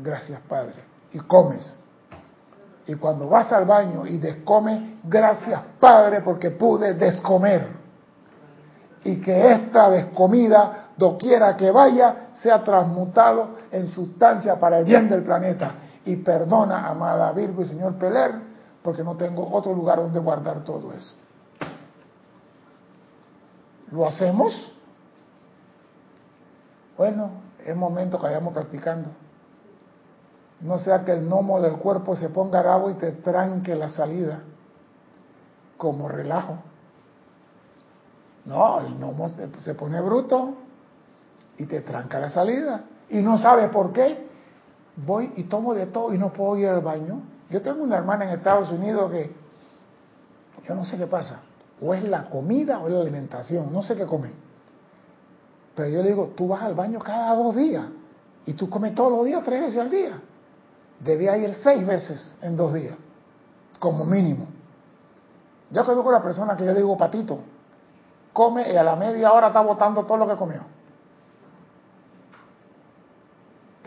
Gracias, Padre. Y comes y cuando vas al baño y descomes, gracias Padre porque pude descomer. Y que esta descomida, doquiera que vaya, sea transmutado en sustancia para el bien del planeta. Y perdona, amada Virgo y señor Peler, porque no tengo otro lugar donde guardar todo eso. ¿Lo hacemos? Bueno, es momento que vayamos practicando. No sea que el gnomo del cuerpo se ponga bravo y te tranque la salida como relajo. No, el gnomo se, pone bruto y te tranca la salida. Y no sabe por qué. Voy y tomo de todo y no puedo ir al baño. Yo tengo una hermana en Estados Unidos que yo no sé qué pasa. O es la comida o es la alimentación. No sé qué come. Pero yo le digo, tú vas al baño cada dos días. Y tú comes todos los días, tres veces al día debía ir seis veces en dos días, como mínimo. Yo conozco a la persona que yo le digo, patito, come y a la media hora está botando todo lo que comió.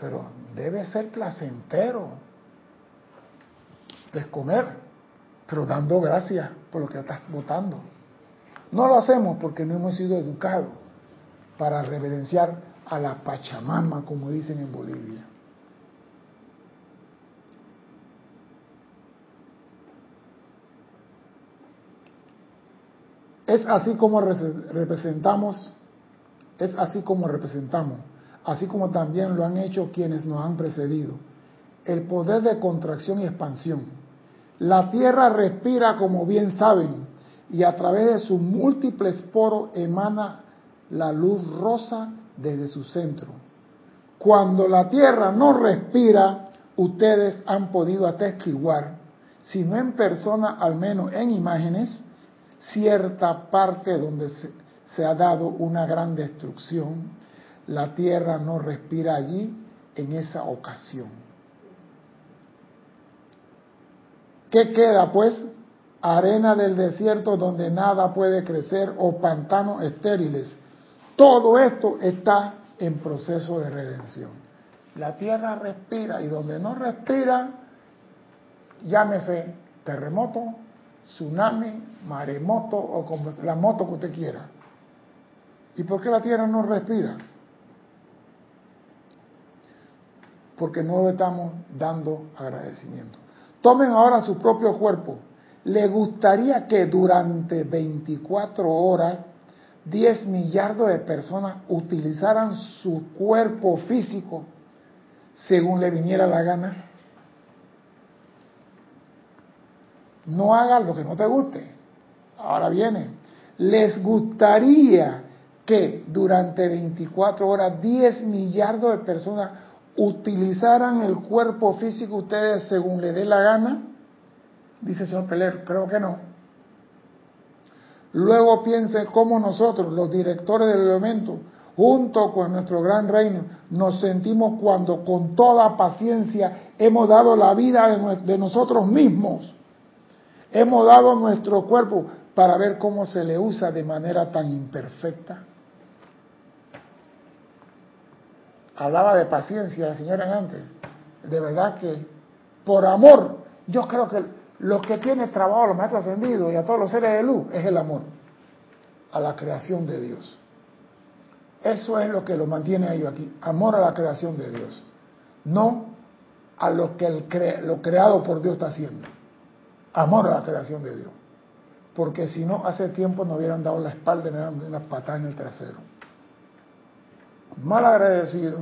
Pero debe ser placentero descomer, pero dando gracias por lo que estás botando. No lo hacemos porque no hemos sido educados para reverenciar a la Pachamama, como dicen en Bolivia. Es así como representamos, es así como representamos, así como también lo han hecho quienes nos han precedido. El poder de contracción y expansión. La Tierra respira, como bien saben, y a través de sus múltiples poros emana la luz rosa desde su centro. Cuando la Tierra no respira, ustedes han podido atestiguar, si no en persona, al menos en imágenes, cierta parte donde se, ha dado una gran destrucción, la tierra no respira allí en esa ocasión. ¿Qué queda pues? Arena del desierto donde nada puede crecer o pantanos estériles. Todo esto está en proceso de redención. La tierra respira y donde no respira, llámese terremoto, tsunami, maremoto o como la moto que usted quiera. ¿Y por qué la tierra no respira? Porque no le estamos dando agradecimiento. Tomen ahora su propio cuerpo. ¿Le gustaría que durante 24 horas 10 millardos de personas utilizaran su cuerpo físico según le viniera la gana? No haga lo que no te guste. Ahora viene. ¿Les gustaría que durante 24 horas 10 millardos de personas utilizaran el cuerpo físico ustedes según le dé la gana? Dice el señor Peler, creo que no. Luego piense cómo nosotros, los directores del elemento, junto con nuestro gran reino, nos sentimos cuando con toda paciencia hemos dado la vida de nosotros mismos. Hemos dado nuestro cuerpo para ver cómo se le usa de manera tan imperfecta. hablaba de paciencia la señora antes. De verdad que por amor, yo creo que lo que tiene trabajo a los maestros ascendidos y a todos los seres de luz es el amor a la creación de Dios. Eso es lo que lo mantiene a ellos aquí, amor a la creación de Dios, no a lo que lo creado por Dios está haciendo, amor a la creación de Dios. Porque si no, hace tiempo no hubieran dado la espalda y me dado una patada en el trasero mal agradecido,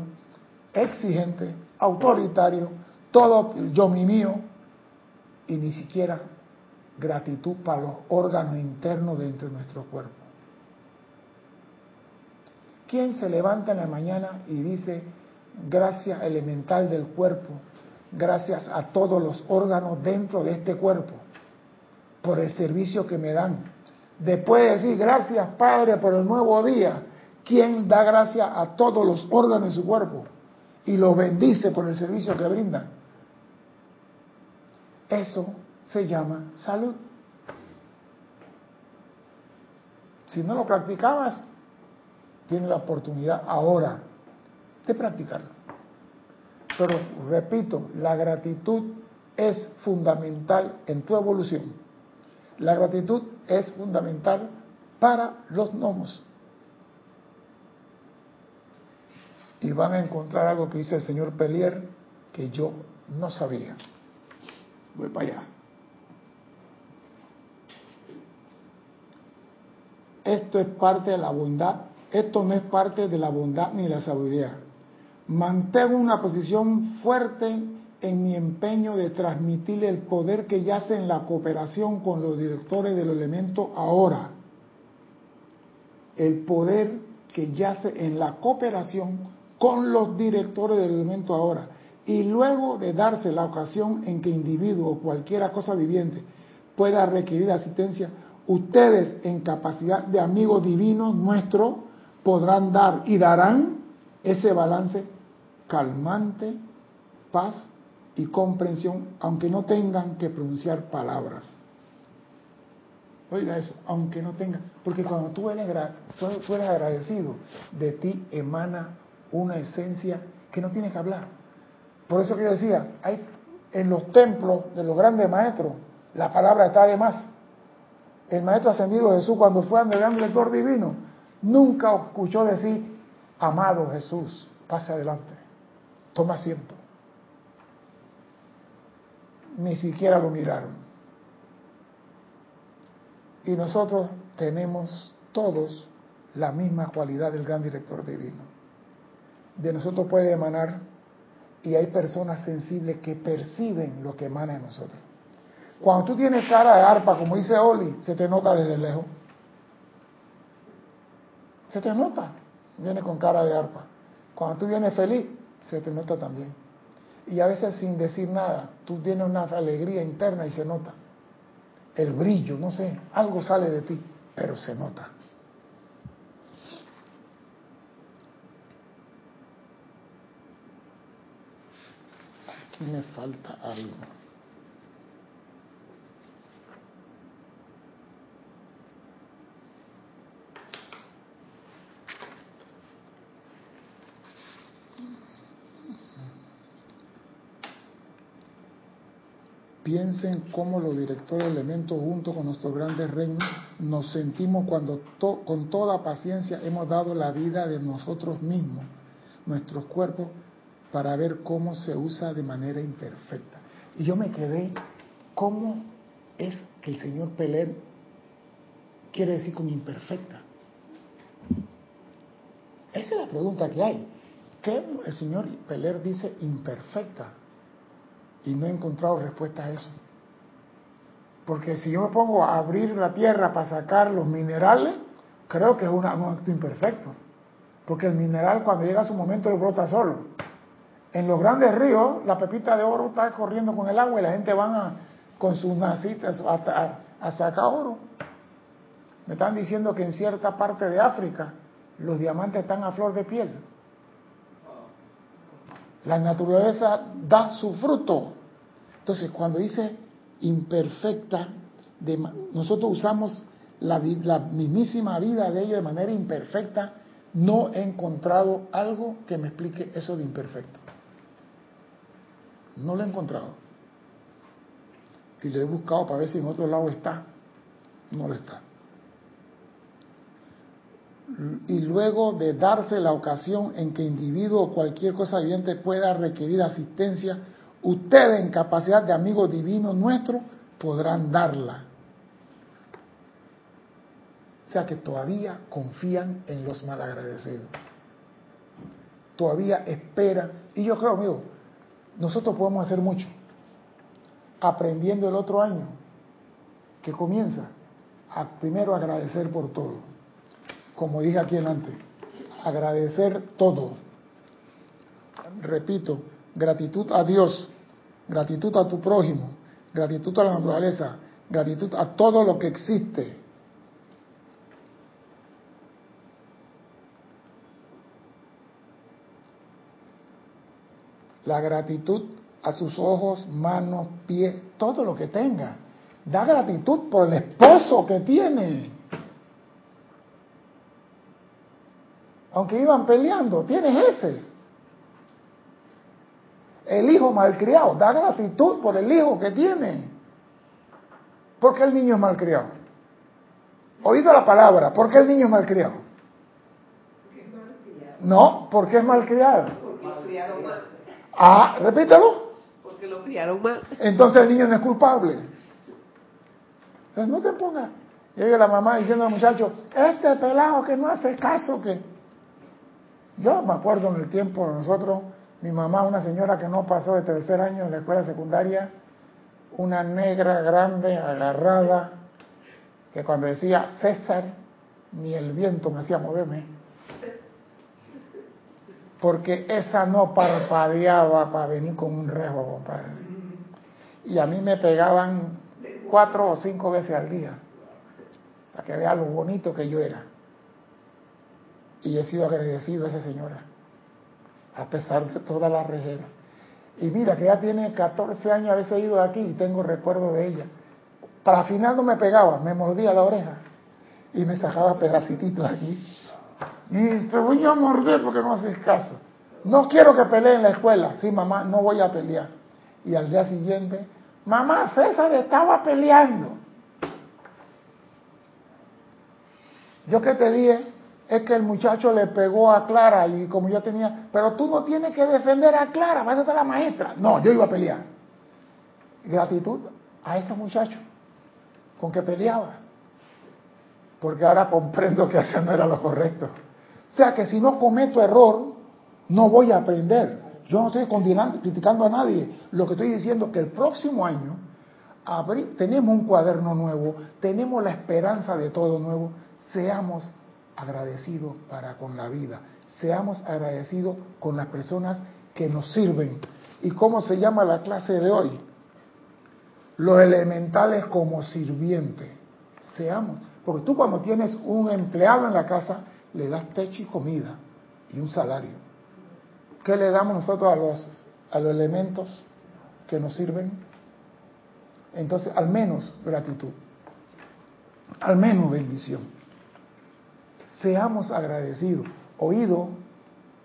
exigente, autoritario, todo yo mi mío y ni siquiera gratitud para los órganos internos dentro de nuestro cuerpo. ¿Quién se levanta en la mañana y dice gracias elemental del cuerpo, gracias a todos los órganos dentro de este cuerpo por el servicio que me dan? Después de decir gracias Padre por el nuevo día, ¿Quién da gracia a todos los órganos de su cuerpo y los bendice por el servicio que brindan. Eso se llama salud. Si no lo practicabas, tienes la oportunidad ahora de practicarlo. Pero repito, la gratitud es fundamental en tu evolución. La gratitud es fundamental para los gnomos. y van a encontrar algo que dice el señor Pelier que yo no sabía. Voy para allá. Esto es parte de la bondad, esto no es parte de la bondad ni la sabiduría. Mantengo una posición fuerte en mi empeño de transmitirle el poder que yace en la cooperación con los directores del elemento ahora. El poder que yace en la cooperación con los directores del elemento ahora. Y luego de darse la ocasión en que individuo o cualquiera cosa viviente pueda requerir asistencia, ustedes en capacidad de amigos divinos nuestros podrán dar y darán ese balance calmante, paz y comprensión, aunque no tengan que pronunciar palabras. Oiga eso, aunque no tengan, porque cuando tú eres, tú eres agradecido, de ti emana una esencia que no tiene que hablar. Por eso que yo decía, hay en los templos de los grandes maestros, la palabra está de más. El maestro ascendido Jesús, cuando fue ante el gran lector divino, nunca escuchó decir, amado Jesús, pase adelante, toma asiento. Ni siquiera lo miraron. Y nosotros tenemos todos la misma cualidad del gran director divino de nosotros puede emanar y hay personas sensibles que perciben lo que emana de nosotros. Cuando tú tienes cara de arpa, como dice Oli, se te nota desde lejos. Se te nota, viene con cara de arpa. Cuando tú vienes feliz, se te nota también. Y a veces sin decir nada, tú tienes una alegría interna y se nota. El brillo, no sé, algo sale de ti, pero se nota. me falta algo. Piensen cómo los directores de elementos junto con nuestros grandes reinos nos sentimos cuando con toda paciencia hemos dado la vida de nosotros mismos, nuestros cuerpos, para ver cómo se usa de manera imperfecta. Y yo me quedé, ¿cómo es que el señor Peler quiere decir con imperfecta? Esa es la pregunta que hay. ¿Qué el señor Peler dice imperfecta? y no he encontrado respuesta a eso. Porque si yo me pongo a abrir la tierra para sacar los minerales, creo que es un acto imperfecto. Porque el mineral cuando llega a su momento lo brota solo. En los grandes ríos, la pepita de oro está corriendo con el agua y la gente va con sus nacitas a, a sacar oro. Me están diciendo que en cierta parte de África los diamantes están a flor de piel. La naturaleza da su fruto. Entonces, cuando dice imperfecta, nosotros usamos la, la, mismísima vida de ellos de manera imperfecta, no he encontrado algo que me explique eso de imperfecto. No lo he encontrado. Y lo he buscado para ver si en otro lado está. No lo está y luego de darse la ocasión en que individuo o cualquier cosa viviente pueda requerir asistencia, ustedes en capacidad de amigos divinos nuestros podrán darla. O sea que todavía confían en los malagradecidos. Todavía esperan. Y yo creo, amigo, nosotros podemos hacer mucho. Aprendiendo el otro año, que comienza a primero agradecer por todo como dije aquí antes, agradecer todo. Repito, gratitud a Dios, gratitud a tu prójimo, gratitud a la naturaleza, gratitud a todo lo que existe. La gratitud a sus ojos, manos, pies, todo lo que tenga. Da gratitud por el esposo que tiene aunque iban peleando, tienes ese. El hijo malcriado, da gratitud por el hijo que tiene. ¿Por qué el niño es malcriado? Oído la palabra, ¿por qué el niño es malcriado? No, porque es malcriado. Porque lo criaron mal. Ah, repítelo. Porque lo criaron mal. Entonces el niño no es culpable. Entonces no te pongas. Llega la mamá diciendo al muchacho, este pelado que no hace caso, que yo me acuerdo en el tiempo de nosotros, mi mamá, una señora que no pasó de tercer año en la escuela secundaria, una negra grande, agarrada, que cuando decía César, ni el viento me hacía moverme. Porque esa no parpadeaba para venir con un resgo, compadre. Y a mí me pegaban cuatro o cinco veces al día, para que vea lo bonito que yo era. Y he sido agradecido a esa señora, a pesar de toda la rejera. Y mira que ya tiene 14 años haberse ido de aquí y tengo recuerdo de ella. Para final no me pegaba, me mordía la oreja y me sacaba pedacititos aquí. Y te voy a morder porque no haces caso. No quiero que pelee en la escuela. Sí, mamá, no voy a pelear. Y al día siguiente, mamá, César estaba peleando. Yo que te dije, es que el muchacho le pegó a Clara y como yo tenía, pero tú no tienes que defender a Clara, vas a estar la maestra. No, yo iba a pelear. Gratitud a ese muchacho con que peleaba. Porque ahora comprendo que eso no era lo correcto. O sea que si no cometo error, no voy a aprender. Yo no estoy criticando a nadie. Lo que estoy diciendo es que el próximo año tenemos un cuaderno nuevo, tenemos la esperanza de todo nuevo. Seamos agradecidos para con la vida, seamos agradecidos con las personas que nos sirven. ¿Y cómo se llama la clase de hoy? Los elementales como sirviente. Seamos, porque tú cuando tienes un empleado en la casa, le das techo y comida y un salario. ¿Qué le damos nosotros a los, a los elementos que nos sirven? Entonces, al menos gratitud, al menos bendición seamos agradecidos. Oído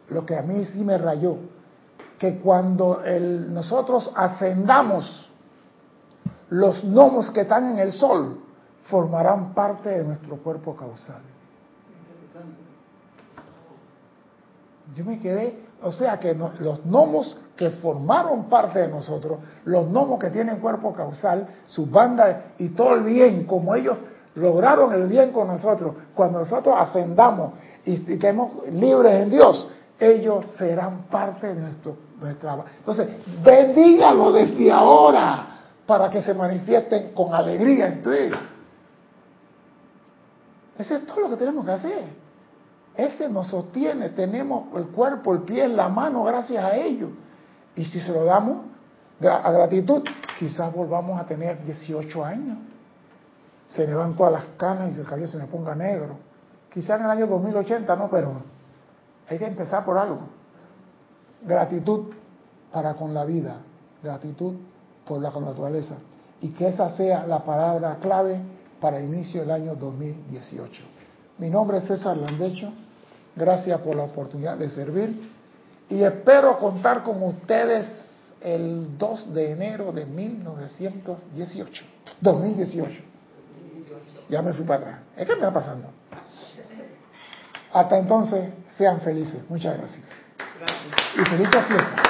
lo que a mí sí me rayó, que cuando nosotros ascendamos los gnomos que están en el sol formarán parte de nuestro cuerpo causal. Yo me quedé, o sea que los gnomos que formaron parte de nosotros, los gnomos que tienen cuerpo causal, sus bandas y todo el bien, como ellos lograron el bien con nosotros, cuando nosotros ascendamos y estemos libres en Dios, ellos serán parte de nuestro, nuestra... Entonces, bendígalo desde ahora para que se manifiesten con alegría en tu vida. Ese es todo lo que tenemos que hacer. Ese nos sostiene, tenemos el cuerpo, el pie, la mano gracias a ellos. Y si se lo damos a gratitud, quizás volvamos a tener 18 años. Se le van todas las canas y el cabello se me ponga negro. Quizás en el año 2080 no, pero hay que empezar por algo. Gratitud para con la vida, gratitud por la naturaleza. Y que esa sea la palabra clave para el inicio del año 2018. Mi nombre es César Landecho. Gracias por la oportunidad de servir. Y espero contar con ustedes el 2 de enero de 1918. 2018. Ya me fui para atrás. Es que me va pasando. Hasta entonces, sean felices. Muchas gracias. Gracias. Y felices fiestas.